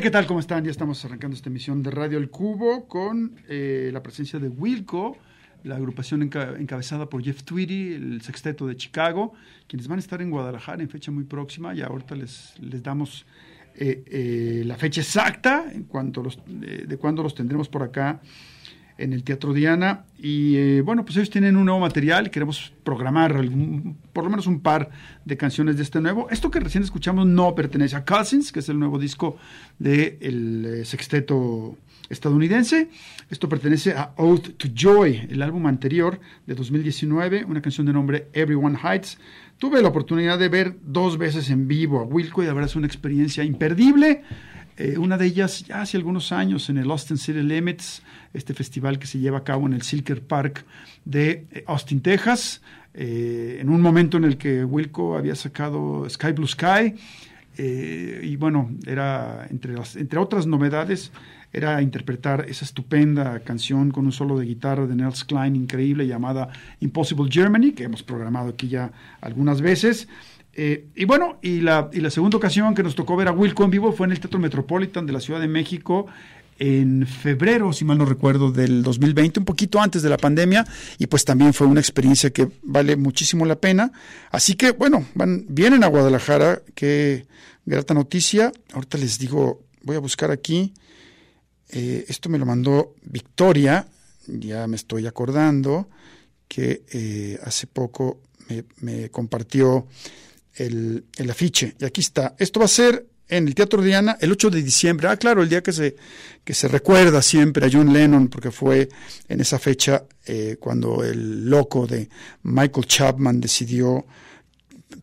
¿Qué tal? ¿Cómo están? Ya estamos arrancando esta emisión de Radio El Cubo con eh, la presencia de Wilco, la agrupación encabezada por Jeff Tweedy, el sexteto de Chicago, quienes van a estar en Guadalajara en fecha muy próxima y ahorita les, les damos eh, eh, la fecha exacta en cuanto los, de cuándo los tendremos por acá en el Teatro Diana. Y eh, bueno, pues ellos tienen un nuevo material queremos programar por lo menos un par de canciones de este nuevo. Esto que recién escuchamos no pertenece a Cousins, que es el nuevo disco del de eh, sexteto estadounidense. Esto pertenece a Oath to Joy, el álbum anterior de 2019, una canción de nombre Everyone Hides. Tuve la oportunidad de ver dos veces en vivo a Wilco y de verdad es una experiencia imperdible. Eh, una de ellas ya hace algunos años en el Austin City Limits, este festival que se lleva a cabo en el Silker Park de eh, Austin, Texas, eh, en un momento en el que Wilco había sacado Sky Blue Sky, y bueno, era entre, entre otras novedades, era interpretar esa estupenda canción con un solo de guitarra de Nels Klein increíble llamada Impossible Germany, que hemos programado aquí ya algunas veces. Eh, y bueno, y la, y la segunda ocasión que nos tocó ver a Wilco en vivo fue en el Teatro Metropolitan de la Ciudad de México en febrero, si mal no recuerdo, del 2020, un poquito antes de la pandemia, y pues también fue una experiencia que vale muchísimo la pena. Así que, bueno, van, vienen a Guadalajara, qué grata noticia. Ahorita les digo, voy a buscar aquí. Eh, esto me lo mandó Victoria, ya me estoy acordando que eh, hace poco me, compartió el, el, afiche. Y aquí está. Esto va a ser en el Teatro Diana el 8 de diciembre. Ah, claro, el día que se, que se recuerda siempre a John Lennon, porque fue en esa fecha eh, cuando el loco de Michael Chapman decidió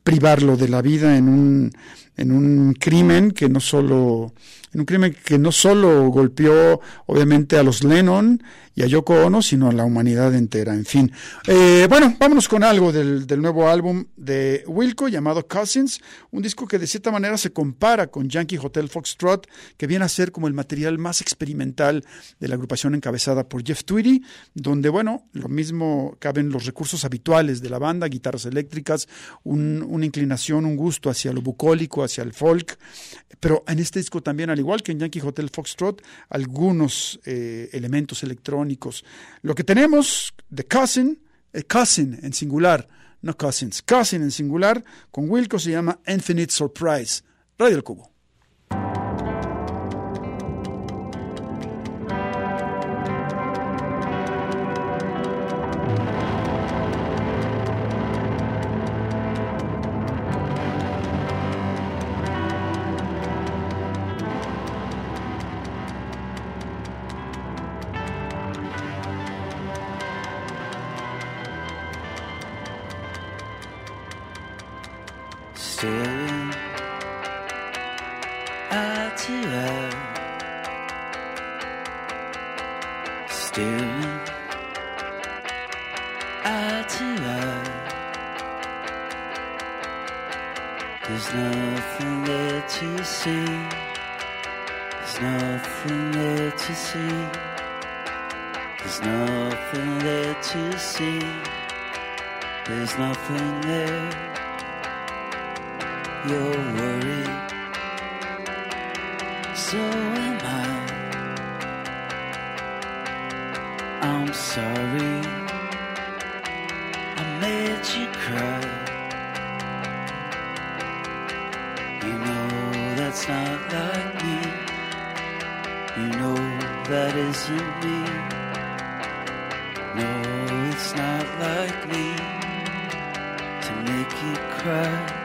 privarlo de la vida en un, en un crimen que no solo un crimen que no solo golpeó obviamente a los Lennon y a Yoko Ono, sino a la humanidad entera. En fin, eh, bueno, vámonos con algo del, del, nuevo álbum de Wilco llamado Cousins, un disco que de cierta manera se compara con Yankee Hotel Foxtrot, que viene a ser como el material más experimental de la agrupación encabezada por Jeff Tweedy, donde, bueno, lo mismo caben los recursos habituales de la banda, guitarras eléctricas, un, una inclinación, un gusto hacia lo bucólico, hacia el folk, pero en este disco también, al igual que en Yankee Hotel Foxtrot, algunos eh, elementos electrónicos. Lo que tenemos de Cousin, eh, Cousin en singular, no Cousins, Cousin en singular, con Wilco se llama Infinite Surprise. Radio El Cubo. Staring out to her, staring out to her. There's nothing there to see. There's nothing there to see. There's nothing there to see. There's nothing there. You're worried, so am I. I'm sorry I made you cry. You know that's not like me. You know that isn't me. No, it's not like me to make you cry.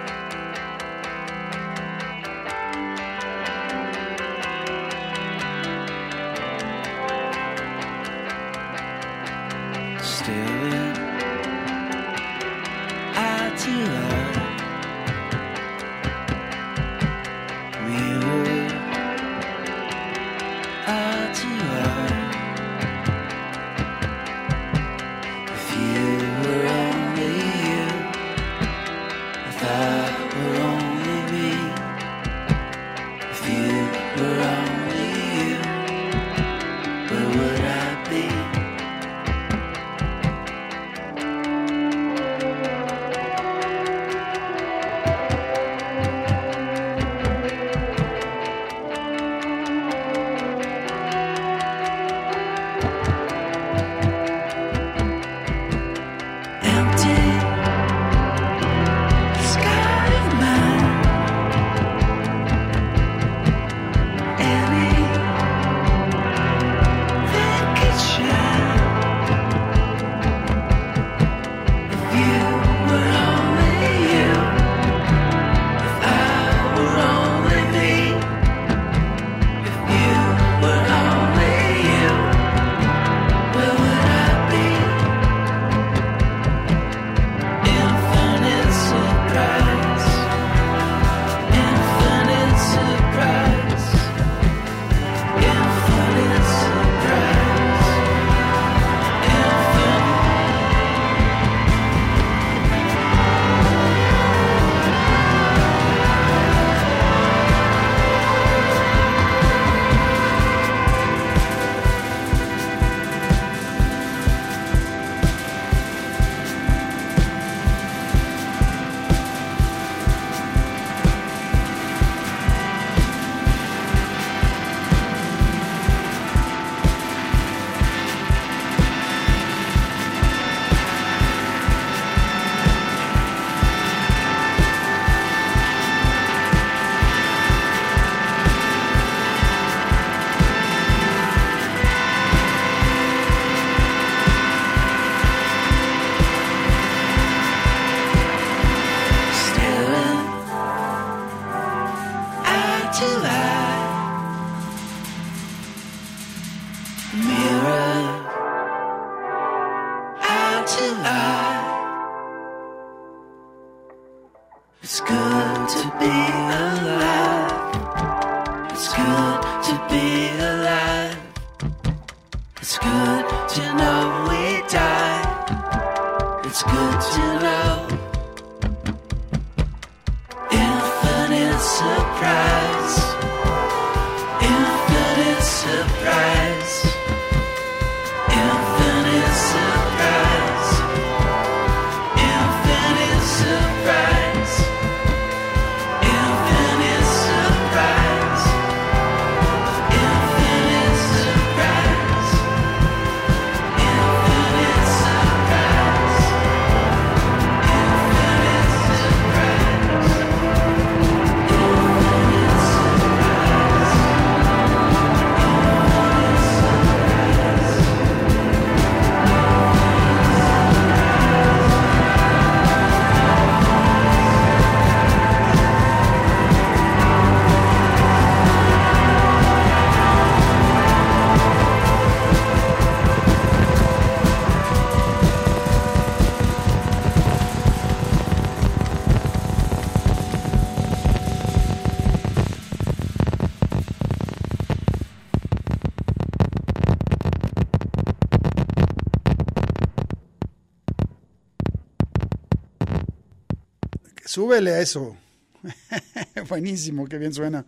Súbele a eso. Buenísimo, qué bien suena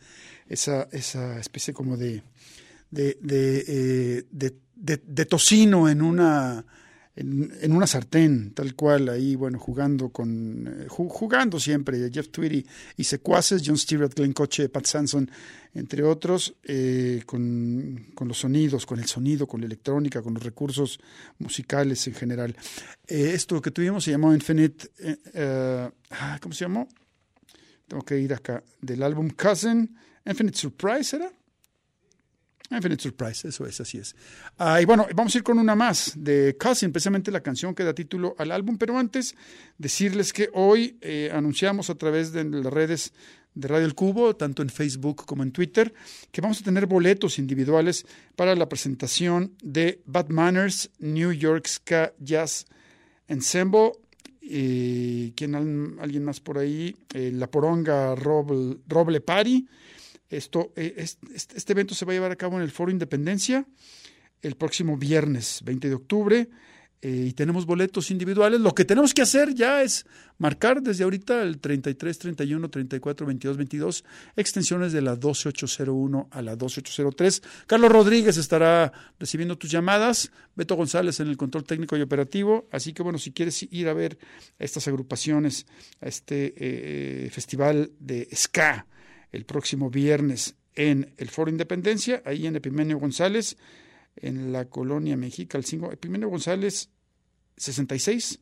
esa, esa especie como de, de, de, eh, tocino en una, en, una sartén, tal cual, ahí, bueno, jugando con, eh, jugando siempre, Jeff Tweedy y secuaces, John Stewart, Glenn Coche, Pat Sanson, entre otros, eh, con, con, los sonidos, con el sonido, con la electrónica, con los recursos musicales en general. Eh, esto que tuvimos se llamó Infinite, ah, ¿cómo se llamó? Tengo que ir acá, del álbum Cousin, Infinite Surprise, ¿era? Infinite Surprise, eso es, así es. Ah, y bueno, vamos a ir con una más de Cousin, precisamente la canción que da título al álbum, pero antes decirles que hoy eh, anunciamos a través de las redes de Radio El Cubo, tanto en Facebook como en Twitter, que vamos a tener boletos individuales para la presentación de Bad Manners New York Ska Jazz Ensemble. Eh, ¿quién, ¿Alguien más por ahí? Eh, la Poronga Roble, Roble Party esto, eh, este, evento se va a llevar a cabo en el Foro Independencia el próximo viernes 20 de octubre eh, y tenemos boletos individuales. Lo que tenemos que hacer ya es marcar desde ahorita el 33, 31, 34, 22, 22, extensiones de la 12801 a la 12803. Carlos Rodríguez estará recibiendo tus llamadas, Beto González en el control técnico y operativo. Así que bueno, si quieres ir a ver estas agrupaciones, a este eh, festival de ska, el próximo viernes en el Foro Independencia, ahí en Epimenio González, en la colonia Mexica, el 5, Epimenio González 66.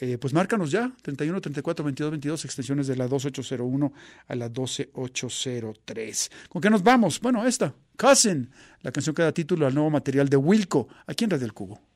Eh, pues márcanos ya, 31, 34, 22, 22, extensiones de la 2801 a la 12803. ¿Con qué nos vamos? Bueno, esta, Cousin, la canción que da título al nuevo material de Wilco, aquí en Radio del Cubo.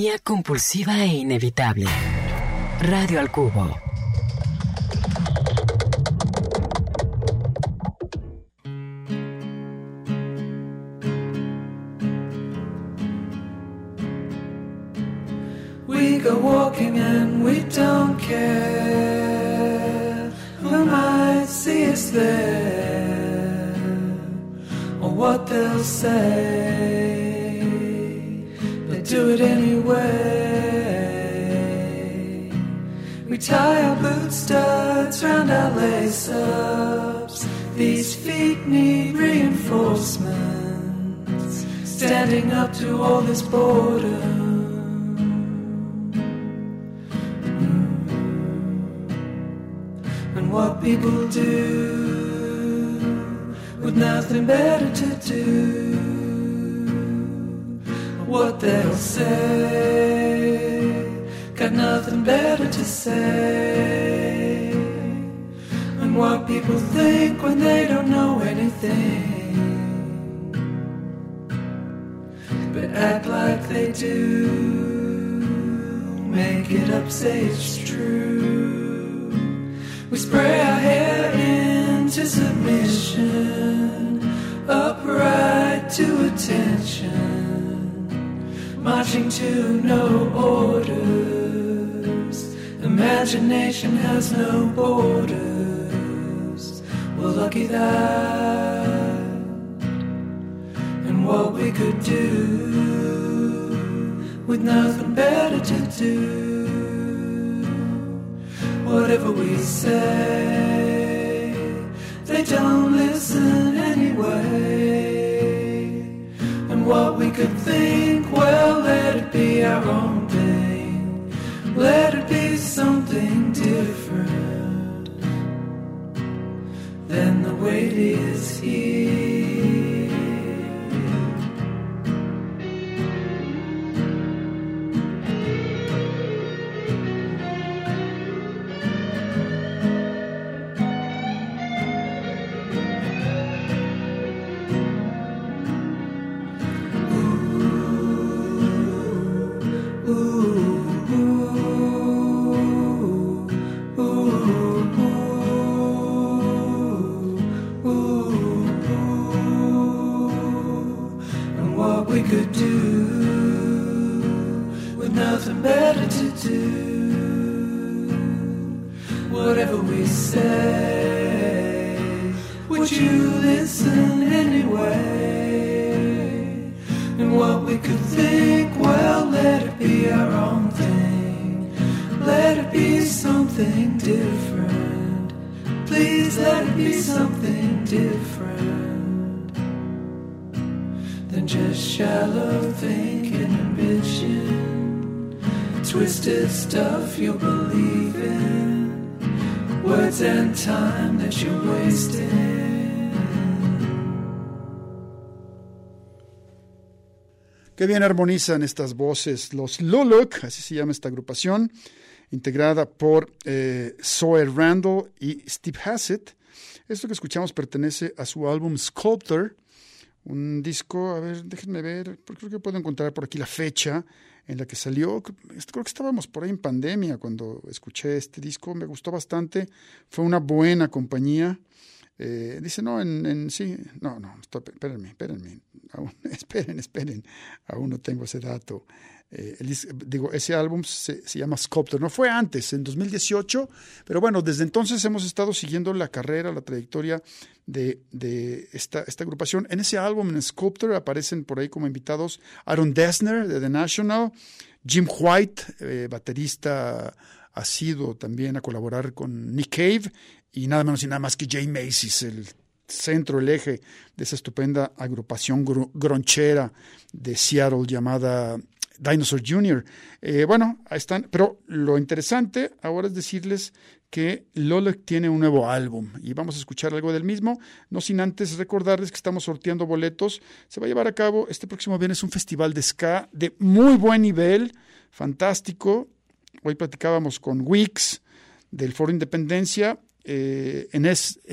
Melomanía compulsiva e inevitable. Radio al Cubo. We go walking and we don't care who might see us there or what they'll say. It anyway. We tie our boot studs round our lace ups. These feet need reinforcements. Standing up to all this boredom. and what people do with nothing better to do. What they'll say, got nothing better to say. And what people think when they don't know anything, but act like they do. Make it up, say it's true. We spray our hair into submission, upright to attention, marching to no orders. Imagination has no borders. Well, lucky that, and what we could do with nothing better to do whatever we say. They don't listen anyway. And what we could think, well, it be our own thing. Let it be something different than the way it is here. Qué bien armonizan estas voces. Los Luluk, así se llama esta agrupación, integrada por eh, Zoe Randall y Steve Hassett. Esto que escuchamos pertenece a su álbum Sculptor, un disco, a ver, déjenme ver, creo que puedo encontrar por aquí la fecha en la que salió. Creo que estábamos por ahí en pandemia cuando escuché este disco, me gustó bastante, fue una buena compañía. Eh, dice, no, en, en, sí, no, no, stop, espérenme, espérenme, aún, esperen, esperen, aún no tengo ese dato. Eh, digo, ese álbum se, se, llama Sculptor, no fue antes, en 2018, pero bueno, desde entonces hemos estado siguiendo la carrera, la trayectoria de, de esta, esta, agrupación. En ese álbum, en Sculptor, aparecen por ahí como invitados Aaron Dessner de The National, Jim White, eh, baterista ha sido también a colaborar con Nick Cave y nada menos y nada más que Jay Macy's, el centro, el eje de esa estupenda agrupación gr gronchera de Seattle llamada Dinosaur Jr. Eh, bueno, ahí están, pero lo interesante ahora es decirles que Lolek tiene un nuevo álbum y vamos a escuchar algo del mismo, no sin antes recordarles que estamos sorteando boletos. Se va a llevar a cabo este próximo viernes un festival de ska de muy buen nivel, fantástico. Hoy platicábamos con Wix del Foro Independencia. Eh, en,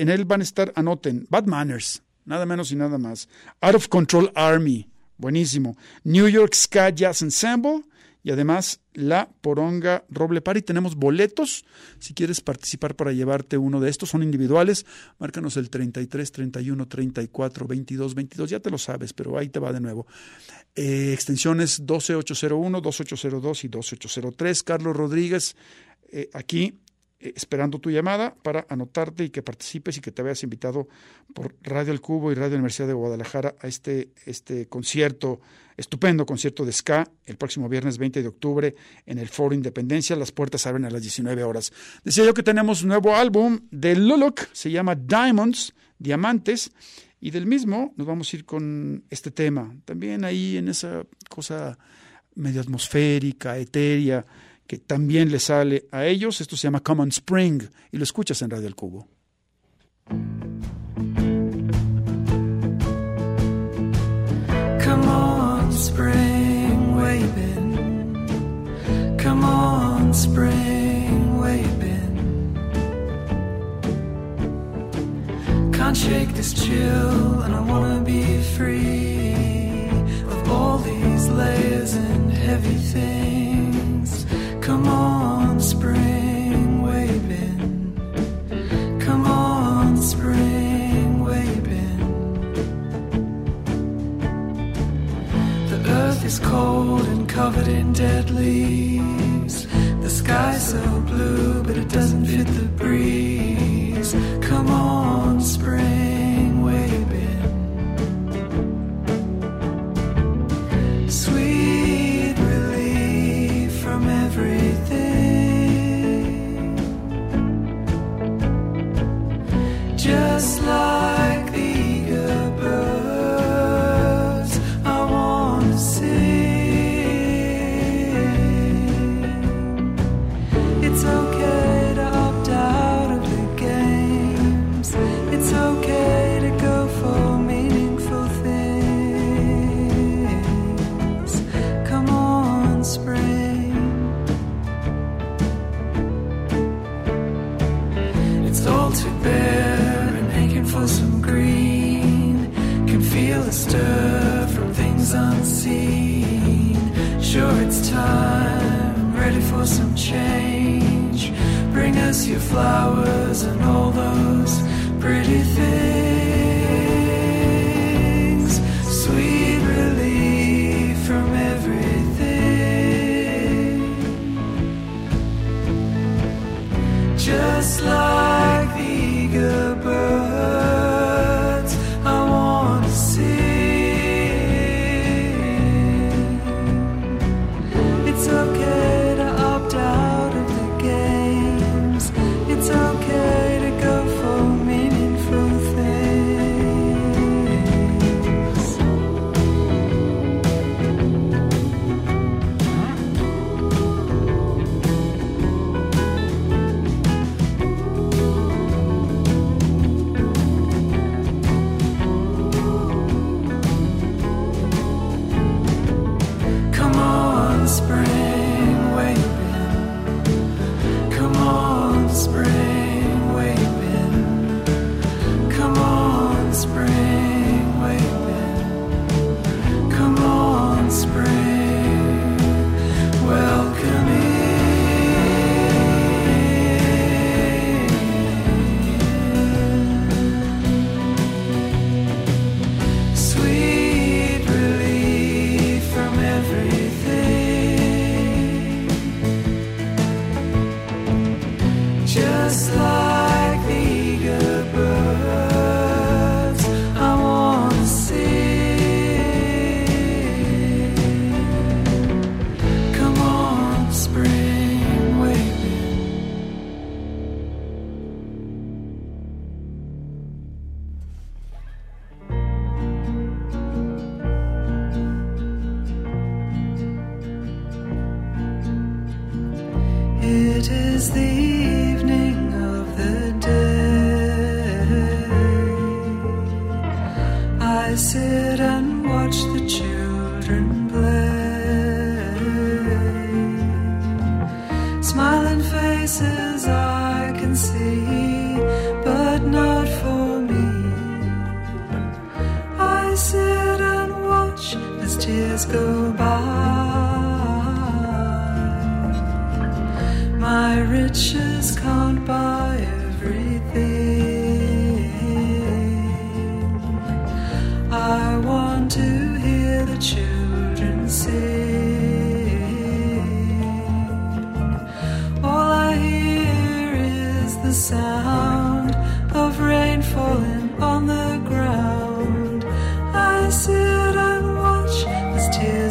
él van a estar, anoten, Bad Manners, nada menos y nada más. Out of Control Army, buenísimo. New York Ska Jazz Ensemble, y además la Poronga Roble Party. Tenemos boletos. Si quieres participar para llevarte uno de estos, son individuales. Márcanos el 33 31 34 22 22. Ya te lo sabes, pero ahí te va de nuevo. Eh, extensiones 12801, 2802 y 2803. Carlos Rodríguez, eh, aquí esperando tu llamada para anotarte y que participes y que te veas invitado por Radio El Cubo y Radio Universidad de Guadalajara a este, este concierto, estupendo concierto de ska, el próximo viernes 20 de octubre en el Foro Independencia. Las puertas abren a las 19 horas. Decía yo que tenemos un nuevo álbum de Luluk, se llama Diamonds, Diamantes, y del mismo nos vamos a ir con este tema, también ahí en esa cosa medio atmosférica, etérea que también le sale a ellos. Esto se llama Common Spring y lo escuchas en Radio El Cubo. Come on, spring waving. Come on, spring waving. Can't shake this chill, and I wanna be free of all these layers and heavy things. Cold and covered in dead leaves. The sky's so blue, but it doesn't fit the breeze.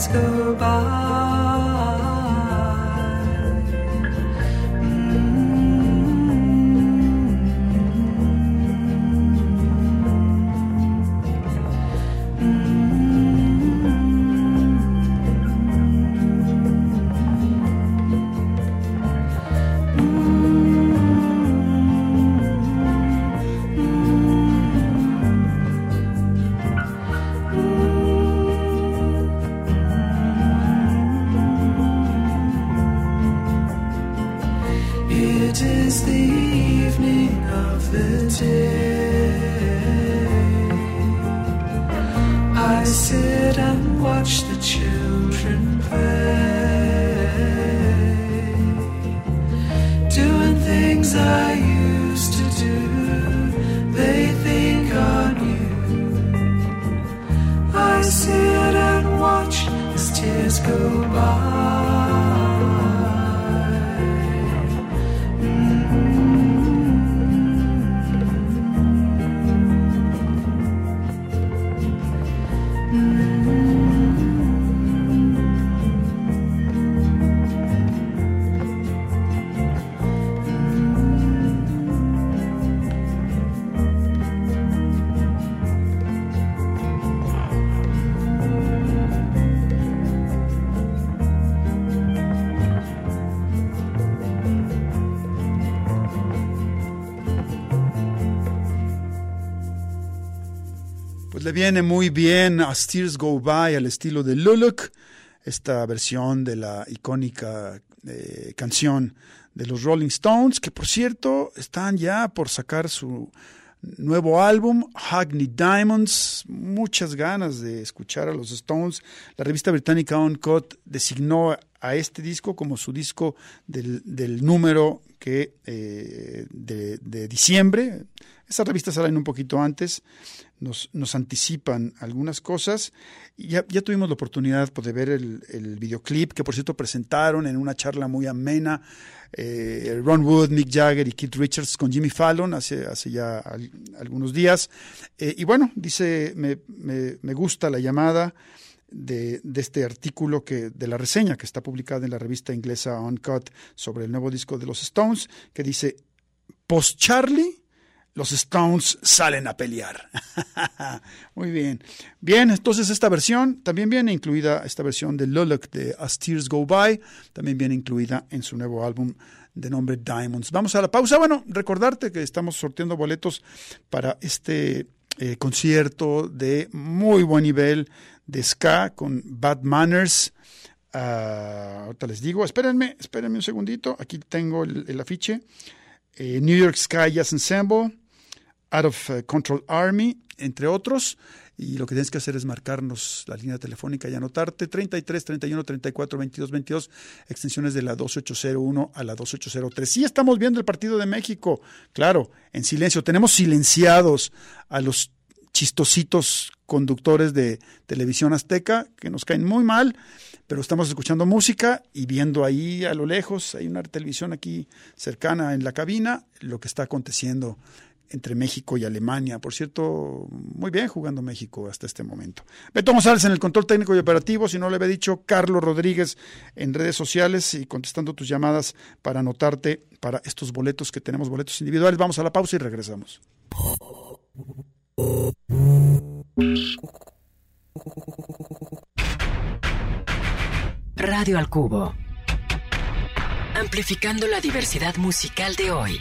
As tears go le viene muy bien As Tears Go By al estilo de Luluk, esta versión de la icónica eh, canción de los Rolling Stones, que por cierto están ya por sacar su nuevo álbum, Hackney Diamonds. Muchas ganas de escuchar a los Stones. La revista británica Uncut designó a este disco como su disco del, número que eh, de, diciembre. Esas revistas salen un poquito antes, nos, anticipan algunas cosas. Y ya, tuvimos la oportunidad pues, de ver el, videoclip que por cierto presentaron en una charla muy amena eh, Ron Wood, Mick Jagger y Keith Richards con Jimmy Fallon hace, ya al, algunos días. Eh, y bueno, dice, me, me, me gusta la llamada. De, de, este artículo que, de la reseña que está publicada en la revista inglesa Uncut sobre el nuevo disco de los Stones, que dice, post Charlie, los Stones salen a pelear. Muy bien. Bien, entonces esta versión también viene incluida, esta versión de Luluk de As Tears Go By, también viene incluida en su nuevo álbum de nombre Diamonds. Vamos a la pausa. Bueno, recordarte que estamos sorteando boletos para este eh, concierto de muy buen nivel de ska con Bad Manners. Uh, ahorita les digo, espérenme, espérenme un segundito. Aquí tengo el, afiche. Eh, New York Sky Jazz Ensemble, Out of uh, Control Army, entre otros. Y lo que tienes que hacer es marcarnos la línea telefónica y anotarte 33 31 34 22 22, extensiones de la 2801 a la 2803. Sí, estamos viendo el partido de México, claro, en silencio. Tenemos silenciados a los chistositos conductores de televisión azteca que nos caen muy mal, pero estamos escuchando música y viendo ahí a lo lejos, hay una televisión aquí cercana en la cabina, lo que está aconteciendo entre México y Alemania. Por cierto, muy bien jugando México hasta este momento. Beto González en el control técnico y operativo, si no le había dicho, Carlos Rodríguez en redes sociales y contestando tus llamadas para anotarte para estos boletos que tenemos, boletos individuales. Vamos a la pausa y regresamos. Radio al Cubo. Amplificando la diversidad musical de hoy.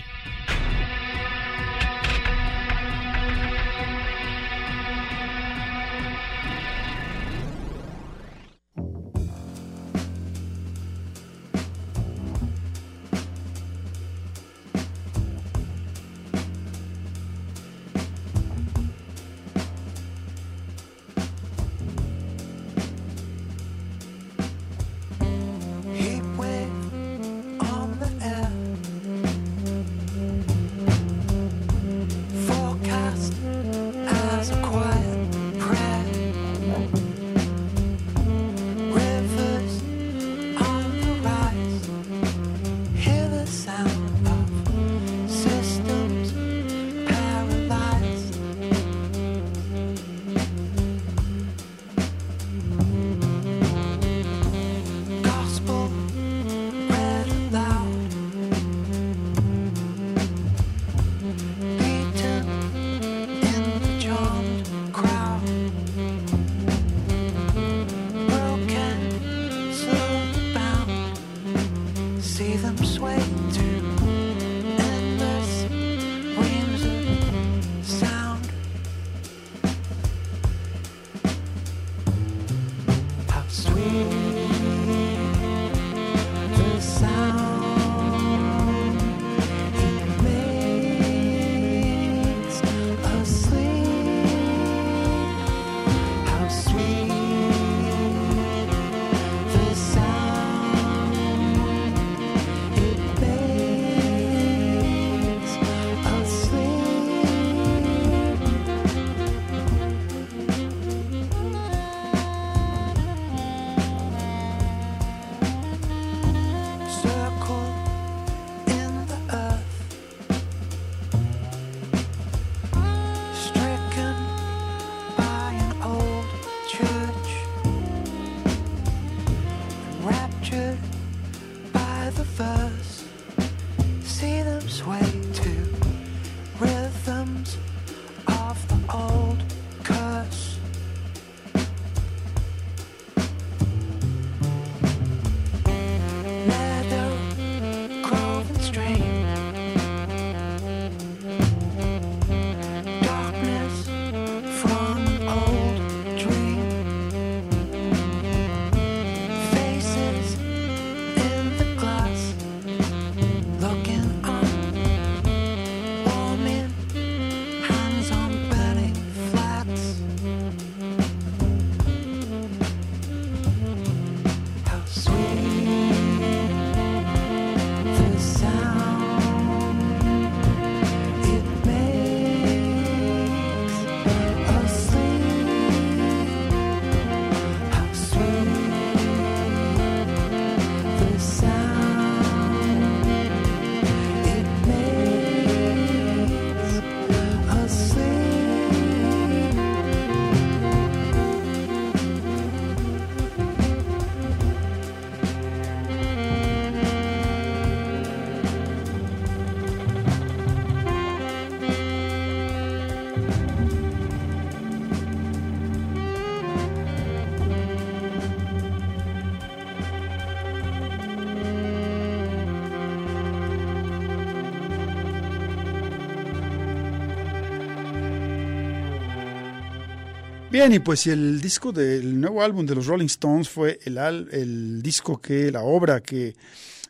Bien, y pues el disco del nuevo álbum de los Rolling Stones fue el, el disco que, la obra que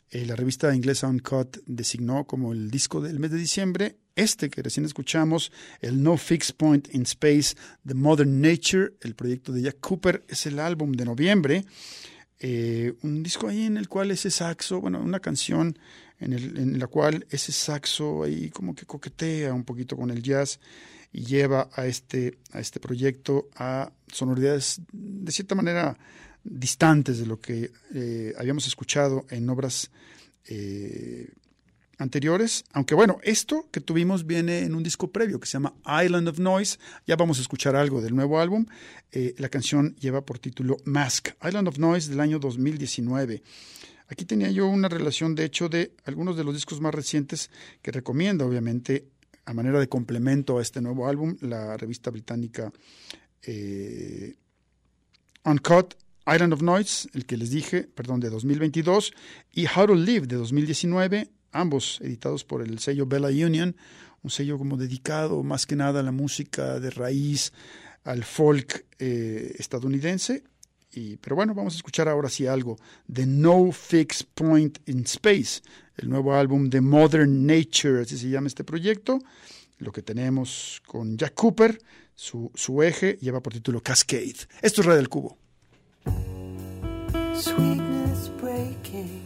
eh, la revista inglesa Uncut designó como el disco del mes de diciembre. Este que recién escuchamos, el No Fixed Point in Space The Modern Nature, el proyecto de Jack Cooper, es el álbum de noviembre. Eh, un disco ahí en el cual ese saxo, bueno, una canción en, el, en la cual ese saxo ahí como que coquetea un poquito con el jazz y lleva a este, a este proyecto a sonoridades de cierta manera distantes de lo que eh, habíamos escuchado en obras eh, anteriores, aunque bueno, esto que tuvimos viene en un disco previo que se llama Island of Noise, ya vamos a escuchar algo del nuevo álbum, eh, la canción lleva por título Mask, Island of Noise del año 2019. Aquí tenía yo una relación, de hecho, de algunos de los discos más recientes que recomiendo, obviamente, a manera de complemento a este nuevo álbum, la revista británica eh, Uncut, Island of Noise, el que les dije, perdón, de 2022, y How to Live de 2019, ambos editados por el sello Bella Union, un sello como dedicado más que nada a la música de raíz, al folk eh, estadounidense. Pero bueno, vamos a escuchar ahora sí algo de No Fixed Point in Space, el nuevo álbum de Modern Nature, así se llama este proyecto. Lo que tenemos con Jack Cooper, su, su eje lleva por título Cascade. Esto es Red del Cubo. Sweetness breaking.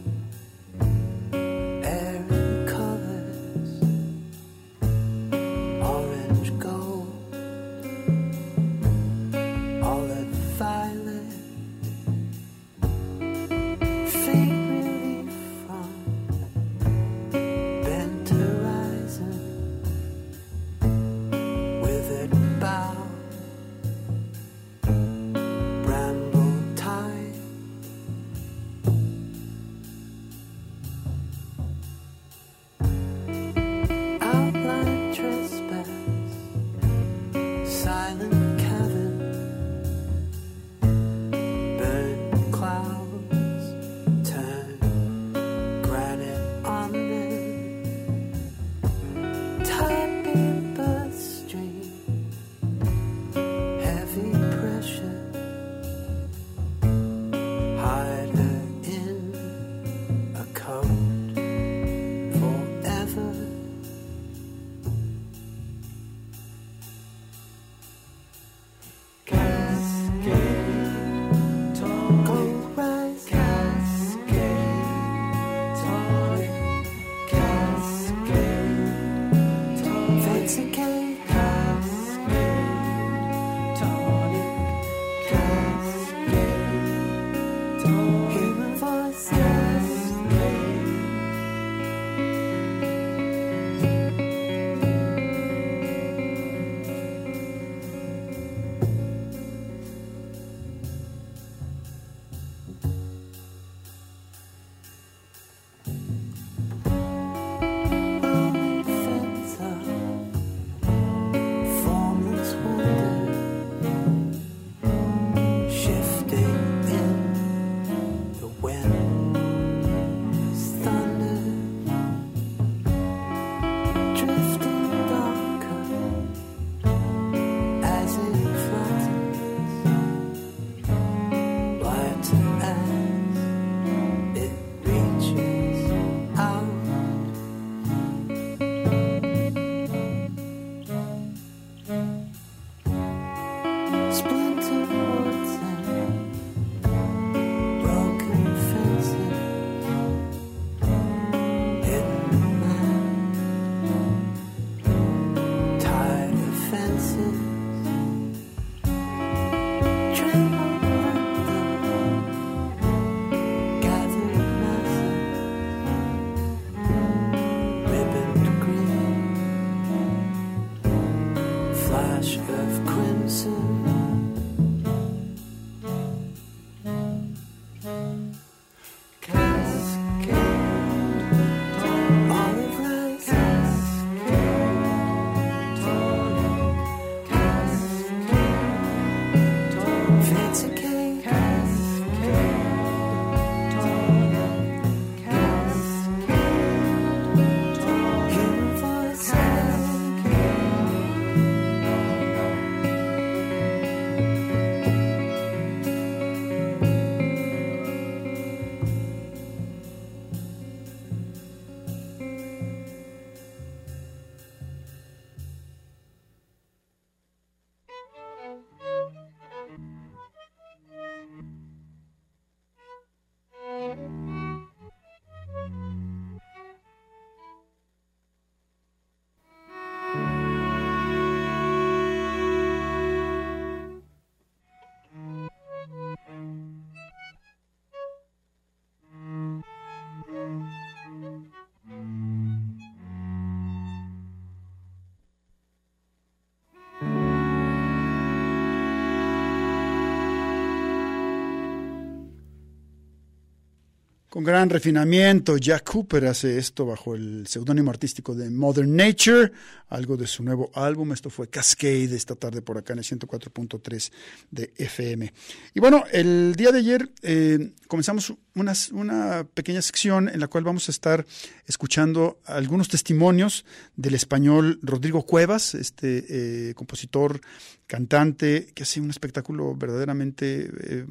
Con gran refinamiento. Jack Cooper hace esto bajo el seudónimo artístico de Modern Nature, algo de su nuevo álbum. Esto fue Cascade esta tarde por acá en el 104.3 de FM. Y bueno, el día de ayer eh, comenzamos una, pequeña sección en la cual vamos a estar escuchando algunos testimonios del español Rodrigo Cuevas, este eh, compositor, cantante, que hace un espectáculo verdaderamente eh,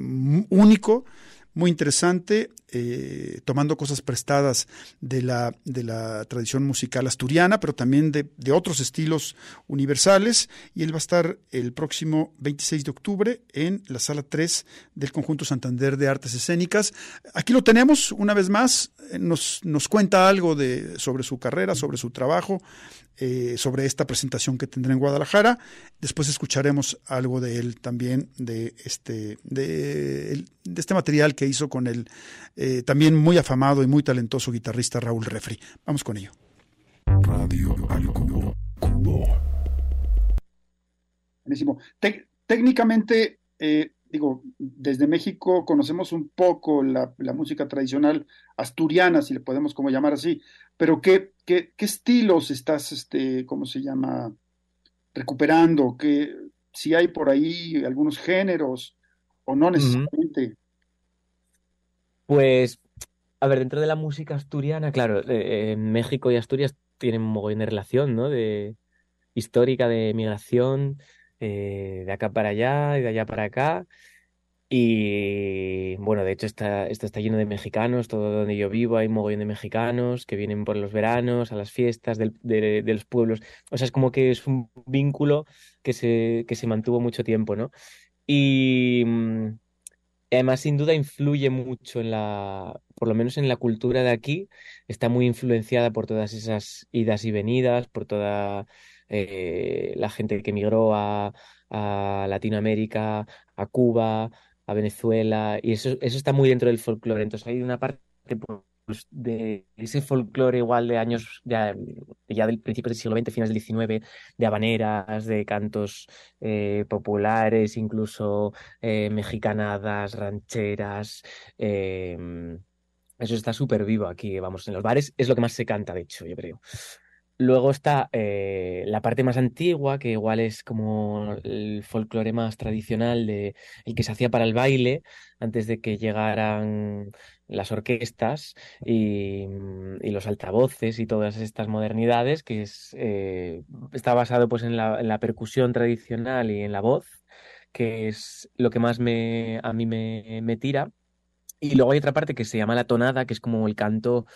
único muy interesante, eh, tomando cosas prestadas de la, de la tradición musical asturiana, pero también de, de, otros estilos universales. Y él va a estar el próximo 26 de octubre en la sala 3 del Conjunto Santander de Artes Escénicas. Aquí lo tenemos, una vez más, nos, nos cuenta algo de, sobre su carrera, sobre su trabajo. Eh, sobre esta presentación que tendrá en Guadalajara. Después escucharemos algo de él también, de este, de este material que hizo con el eh, también muy afamado y muy talentoso guitarrista Raúl Refri. Vamos con ello. Radio al cubo. Buenísimo. técnicamente, eh, digo, desde México conocemos un poco la, la, música tradicional asturiana, si le podemos como llamar así, pero ¿qué, qué, qué estilos estás, este, cómo se llama, recuperando? ¿Qué, si hay por ahí algunos géneros o no necesariamente? Pues, a ver, dentro de la música asturiana, claro, eh, México y Asturias tienen un mogollón de relación, ¿no? De histórica, de migración, eh, de acá para allá y de allá para acá. Y bueno, de hecho está, esto está lleno de mexicanos, todo donde yo vivo hay un mogollón de mexicanos que vienen por los veranos, a las fiestas de, de, los pueblos. O sea, es como que es un vínculo que se, que se mantuvo mucho tiempo, ¿no? Y además, sin duda, influye mucho en la, por lo menos en la cultura de aquí, está muy influenciada por todas esas idas y venidas, por toda eh, la gente que emigró a, a Latinoamérica, a Cuba a Venezuela, y eso, eso está muy dentro del folclore. Entonces hay una parte pues, de ese folclore igual de años, ya, ya del principio del siglo XX, finales del XIX, de habaneras, de cantos eh, populares, incluso eh, mexicanadas, rancheras. Eh, eso está súper vivo aquí, vamos, en los bares es lo que más se canta, de hecho, yo creo. Luego está eh, la parte más antigua, que igual es como el folclore más tradicional de el que se hacía para el baile antes de que llegaran las orquestas y, y los altavoces y todas estas modernidades, que es, eh, está basado pues en la, en la, percusión tradicional y en la voz, que es lo que más me, a mí me, me tira. Y luego hay otra parte que se llama la tonada, que es como el canto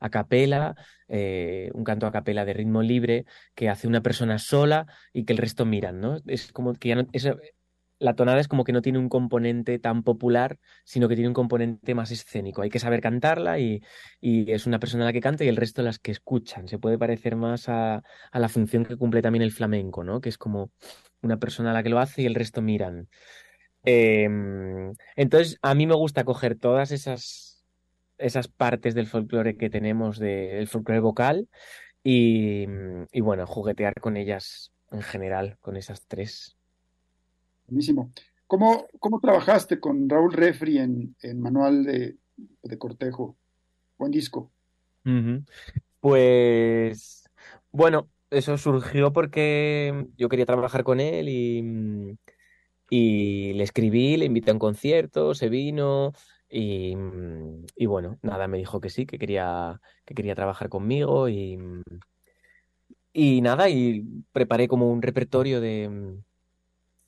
a capela, eh, un canto a capela de ritmo libre que hace una persona sola y que el resto miran, ¿no? Es como que ya no, la tonada es como que no tiene un componente tan popular, sino que tiene un componente más escénico. Hay que saber cantarla y, y es una persona la que canta y el resto las que escuchan. Se puede parecer más a, a, la función que cumple también el flamenco, ¿no? Que es como una persona la que lo hace y el resto miran. Eh, entonces, a mí me gusta coger todas esas esas partes del folclore que tenemos del folclore vocal y, y, bueno, juguetear con ellas en general, con esas tres. Buenísimo. ¿Cómo, cómo trabajaste con Raúl Refri en, en Manual de, de, Cortejo? Buen disco. Uh -huh. Pues bueno, eso surgió porque yo quería trabajar con él y, y le escribí, le invité a un concierto, se vino, y, mm, y, bueno, nada, me dijo que sí, que quería, que quería trabajar conmigo y, mm, y nada, y preparé como un repertorio de, mm,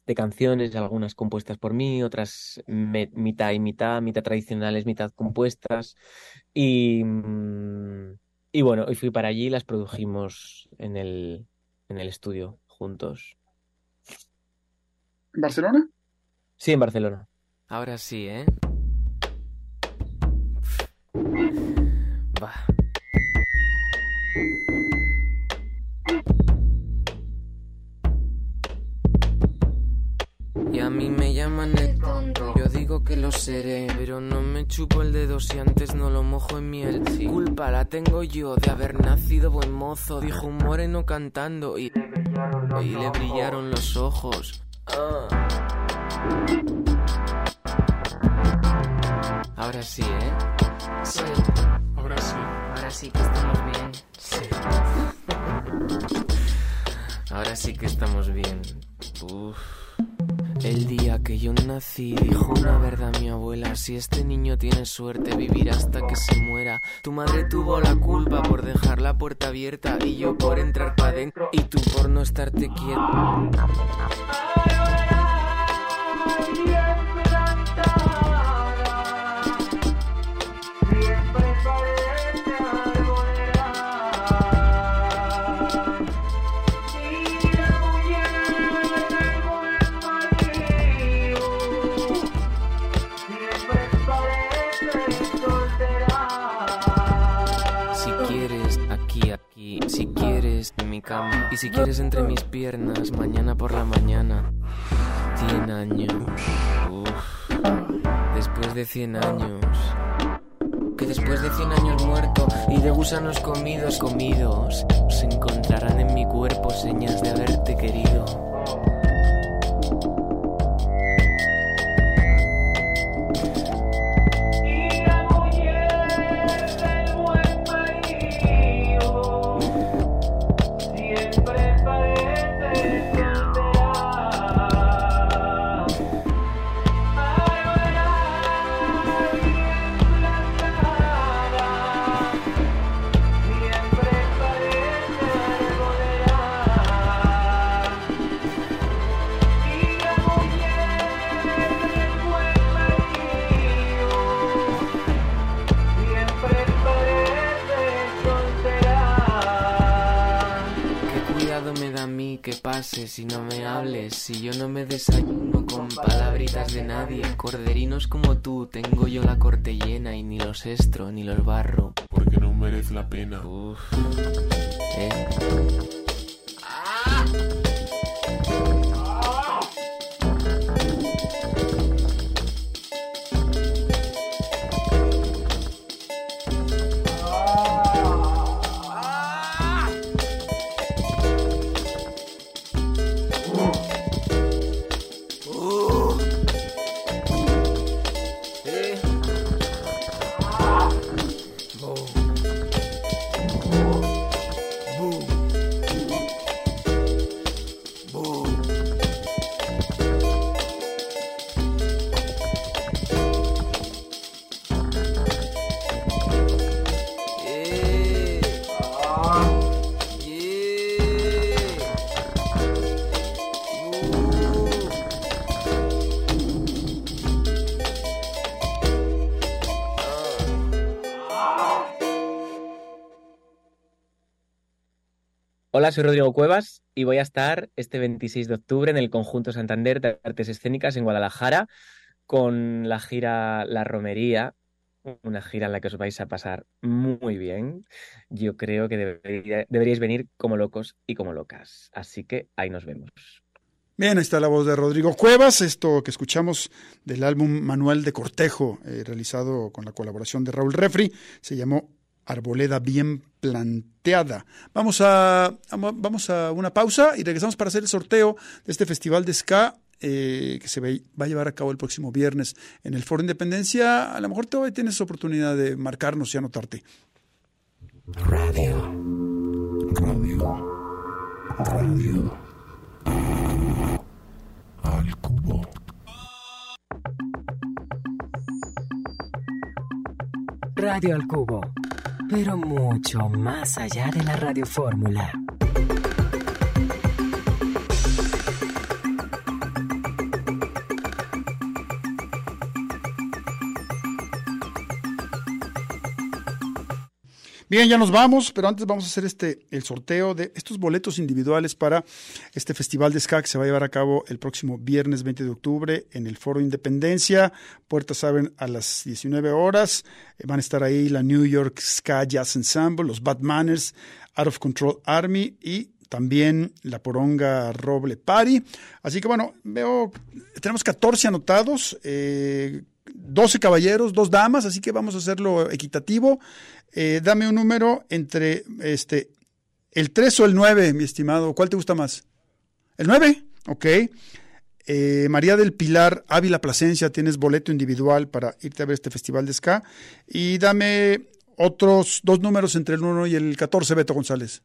de canciones, algunas compuestas por mí, otras me, mitad y mitad, mitad tradicionales, mitad compuestas. Y, y bueno, y fui para allí y las produjimos en el, en el estudio juntos. ¿En Barcelona? Sí, en Barcelona. Ahora sí, ¿eh? Va. Y a mí me llaman el tonto. Yo digo que lo seré, pero no me chupo el dedo si antes no lo mojo en miel. Sí. Culpa la tengo yo de haber nacido buen mozo, dijo un moreno cantando y, y le brillaron los ojos. Ah. Ahora sí, ¿eh? Sí, Ahora sí. ahora sí que estamos bien. Sí. Ahora sí que estamos bien. Uf. El día que yo nací dijo una verdad mi abuela, si este niño tiene suerte vivirá hasta que se muera. Tu madre tuvo la culpa por dejar la puerta abierta y yo por entrar para adentro y tú por no estarte quieto. Y si quieres, entre mis piernas, mañana por la mañana. Cien años. Uf. Después de cien años. Que después de cien años muerto y de gusanos comidos, comidos, se encontrarán en mi cuerpo señas de haberte querido. Desayuno con palabritas de nadie. Corderinos como tú, tengo yo la corte llena y ni los estro ni los barro. Porque no merece la pena. Uf. ¿Eh? Hola, soy Rodrigo Cuevas y voy a estar este 26 de octubre en el Conjunto Santander de Artes Escénicas en Guadalajara con la gira La Romería, una gira en la que os vais a pasar muy bien. Yo creo que debería- deberíais venir como locos y como locas. Así que ahí nos vemos. Bien, ahí está la voz de Rodrigo Cuevas, esto que escuchamos del álbum Manual de Cortejo, eh, realizado con la colaboración de Raúl Refri, se llamó Arboleda Bien Planteada. Vamos a, vamos a una pausa y regresamos para hacer el sorteo de este festival de ska eh, que se va a llevar a cabo el próximo viernes en el Foro Independencia. A lo mejor todavía tienes oportunidad de marcarnos y anotarte. Radio. Radio. Radio. Al cubo. Radio al Cubo, pero mucho más allá de la radiofórmula. Bien, ya nos vamos, pero antes vamos a hacer este el sorteo de estos boletos individuales para este festival de ska que se va a llevar a cabo el próximo viernes 20 de octubre en el Foro Independencia. Puertas abren a las 19 horas. Eh, Van a estar ahí la New York Ska Jazz Ensemble, los Bad Manners, Out of Control Army y también la Poronga Roble Party. Así que bueno, veo, tenemos 14 anotados, eh, 12 caballeros, dos damas, así que vamos a hacerlo equitativo. Eh, dame un número entre este, el 3 o el 9, mi estimado. ¿Cuál te gusta más? ¿El 9? Ok. Eh, María del Pilar Ávila Plasencia, tienes boleto individual para irte a ver este festival de ska. Y dame otros dos números entre el 1 y el 14, Beto González.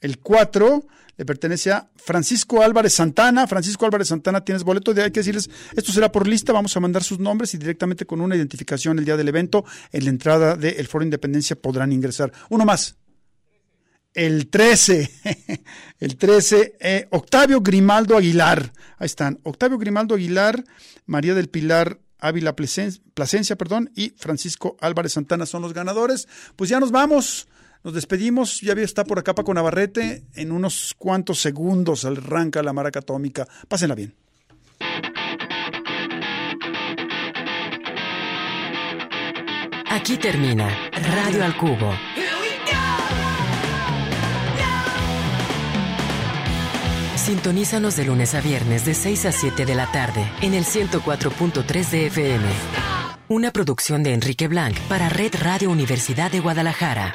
El 4 le pertenece a Francisco Álvarez Santana. Francisco Álvarez Santana, tienes boleto de hay que decirles, esto será por lista, vamos a mandar sus nombres y directamente con una identificación el día del evento, en la entrada del Foro Independencia podrán ingresar. Uno más. El 13, el 13, eh, Octavio Grimaldo Aguilar. Ahí están, Octavio Grimaldo Aguilar, María del Pilar Ávila Plasen- Plasencia, perdón, y Francisco Álvarez Santana son los ganadores. Pues ya nos vamos. Nos despedimos, ya está por acá Paco Navarrete. En unos cuantos segundos arranca la maraca atómica. Pásenla bien. Aquí termina Radio al Cubo. Sintonízanos de lunes a viernes de 6 a 7 de la tarde en el 104.3 de FM. Una producción de Enrique Blanc para Red Radio Universidad de Guadalajara.